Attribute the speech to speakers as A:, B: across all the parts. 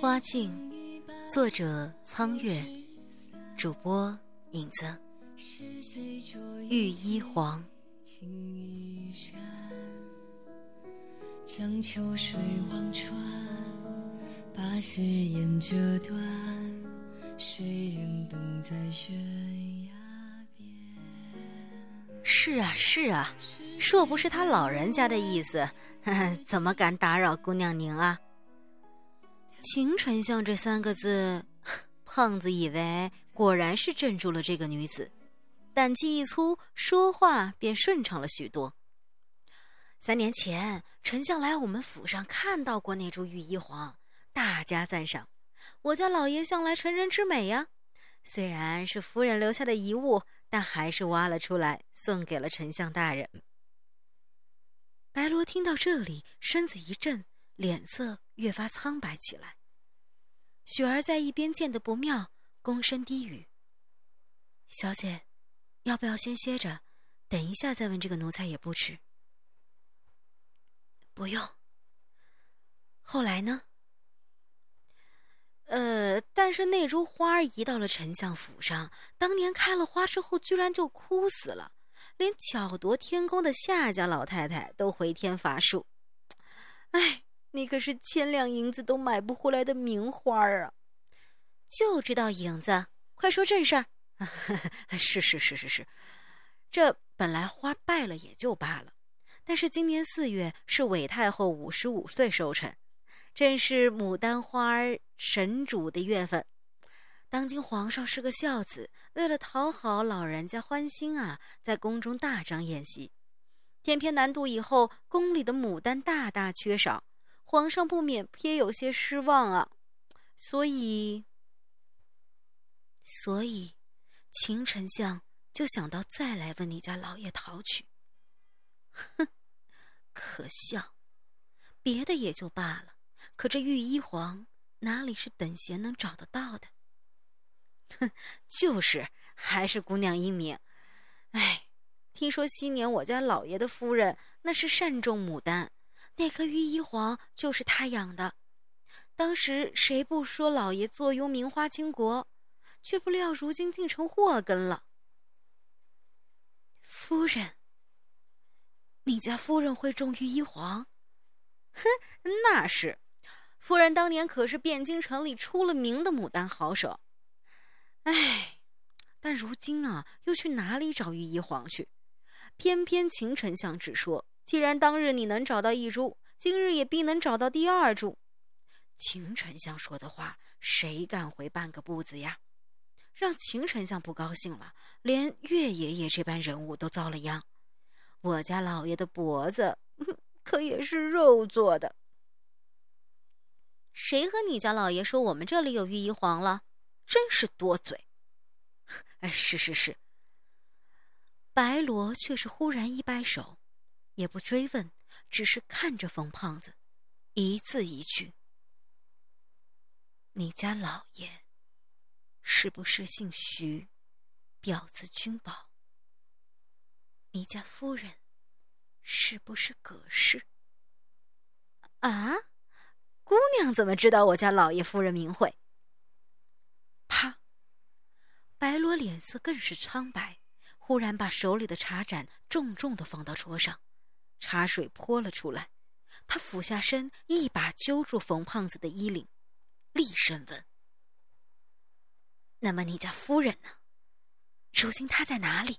A: 花镜，作者苍月，主播影子。玉衣黄。
B: 将秋水望穿，把誓言折断。谁人等在悬崖边？
A: 是啊，是啊，若不是他老人家的意思，怎么敢打扰姑娘您啊？秦丞相这三个字，胖子以为果然是镇住了这个女子，胆气一粗，说话便顺畅了许多。三年前，丞相来我们府上看到过那株玉衣黄，大加赞赏。我家老爷向来成人之美呀，虽然是夫人留下的遗物，但还是挖了出来，送给了丞相大人。白罗听到这里，身子一震，脸色越发苍白起来。雪儿在一边见得不妙，躬身低语：“小姐，要不要先歇着，等一下再问这个奴才也不迟。”不用。后来呢？呃，但是那株花移到了丞相府上，当年开了花之后，居然就枯死了，连巧夺天工的夏家老太太都回天乏术。哎，你可是千两银子都买不回来的名花啊！就知道影子，快说正事儿。是是是是是，这本来花败了也就罢了。但是今年四月是韦太后五十五岁寿辰，正是牡丹花神主的月份。当今皇上是个孝子，为了讨好老人家欢心啊，在宫中大张宴席。偏偏南渡以后，宫里的牡丹大大缺少，皇上不免颇有些失望啊。所以，所以，秦丞相就想到再来问你家老爷讨取。哼，可笑！别的也就罢了，可这御医皇哪里是等闲能找得到的？哼，就是，还是姑娘英明。哎，听说昔年我家老爷的夫人那是善种牡丹，那颗玉衣黄就是他养的。当时谁不说老爷坐拥名花倾国，却不料如今竟成祸根了。夫人。你家夫人会种玉衣黄？哼，那是，夫人当年可是汴京城里出了名的牡丹好手。哎，但如今啊，又去哪里找玉衣黄去？偏偏秦丞相只说，既然当日你能找到一株，今日也必能找到第二株。秦丞相说的话，谁敢回半个不字呀？让秦丞相不高兴了，连岳爷爷这般人物都遭了殃。我家老爷的脖子可也是肉做的。谁和你家老爷说我们这里有御医黄了？真是多嘴！哎，是是是。白罗却是忽然一摆手，也不追问，只是看着冯胖子，一字一句：“你家老爷是不是姓徐，表字君宝？”你家夫人是不是葛氏？啊，姑娘怎么知道我家老爷夫人名讳？啪！白罗脸色更是苍白，忽然把手里的茶盏重重的放到桌上，茶水泼了出来。他俯下身，一把揪住冯胖子的衣领，厉声问：“那么你家夫人呢？如今她在哪里？”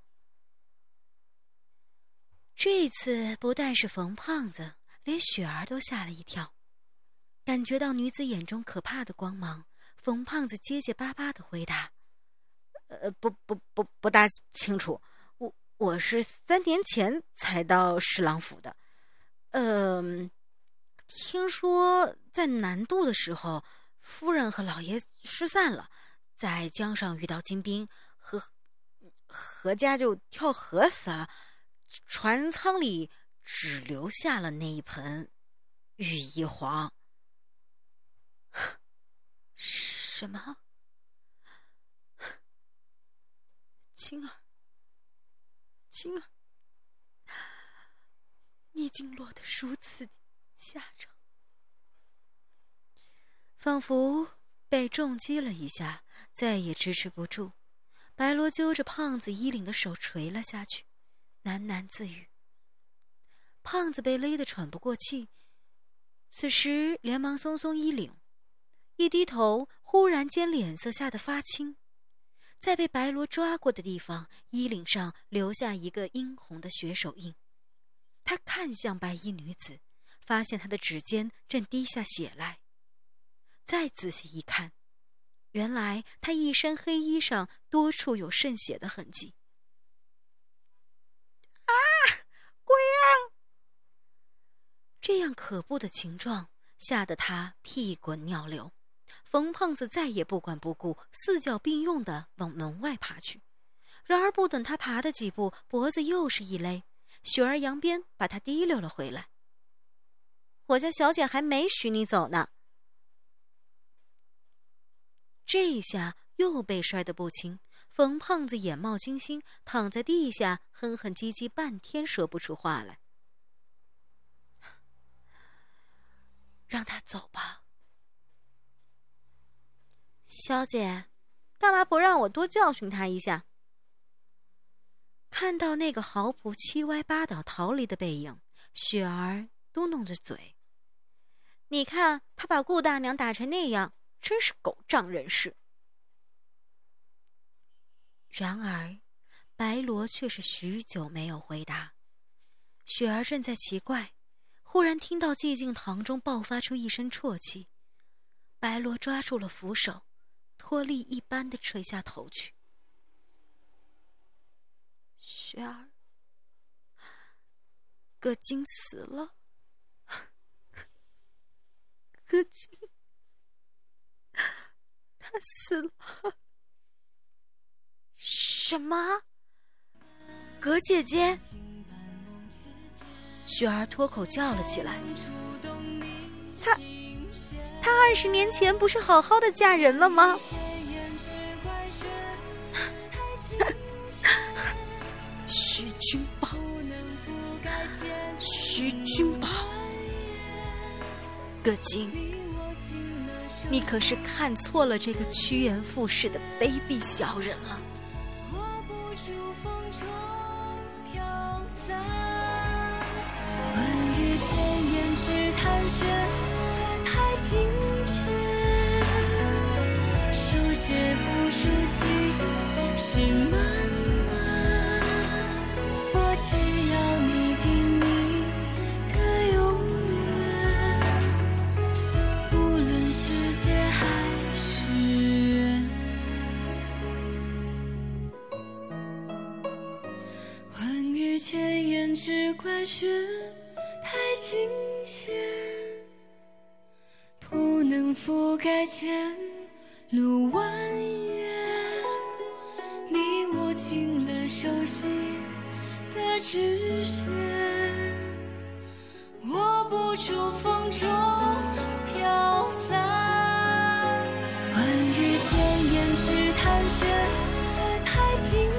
A: 这次不但是冯胖子，连雪儿都吓了一跳，感觉到女子眼中可怕的光芒。冯胖子结结巴巴的回答：“呃，不不不，不大清楚。我是三年前才到侍郎府的。嗯，听说在南渡的时候，夫人和老爷失散了，在江上遇到金兵，和何家就跳河死了。”船舱里只留下了那一盆玉衣黄。什么？青儿，青儿，你竟落得如此下场！仿佛被重击了一下，再也支持不住。白罗揪着胖子衣领的手垂了下去，喃喃自语。胖子被勒得喘不过气，此时连忙松松衣领，一低头，忽然间脸色吓得发青，在被白罗抓过的地方，衣领上留下一个殷红的血手印。他看向白衣女子，发现她的指尖正滴下血来。再仔细一看，原来她一身黑衣上多处有渗血的痕迹。啊，鬼啊！这样可怖的情状，吓得他屁滚尿流。冯胖子再也不管不顾，四脚并用的往门外爬去。然而不等他爬的几步，脖子又是一勒。雪儿扬鞭把他提溜了回来。我家小姐还没许你走呢。这下又被摔得不轻，冯胖子眼冒金星，躺在地下哼哼唧唧半天，说不出话来。让他走吧，小姐，干嘛不让我多教训他一下？看到那个豪仆七歪八倒逃离的背影，雪儿嘟哝着嘴：“你看他把顾大娘打成那样，真是狗仗人势。”然而，白罗却是许久没有回答。雪儿正在奇怪，忽然听到寂静堂中爆发出一声啜泣，白罗抓住了扶手，脱力一般的垂下头去。雪儿，葛金死了。葛金，他死了。什么？葛姐姐？雪儿脱口叫了起来。她，她二十年前不是好好的嫁人了吗？徐君宝，徐君宝，葛金，你可是看错了这个趋炎附势的卑鄙小人了。
B: 只心。覆盖前路蜿蜒你握紧了手心的曲线握不住风中飘散万语千言只叹雪和太轻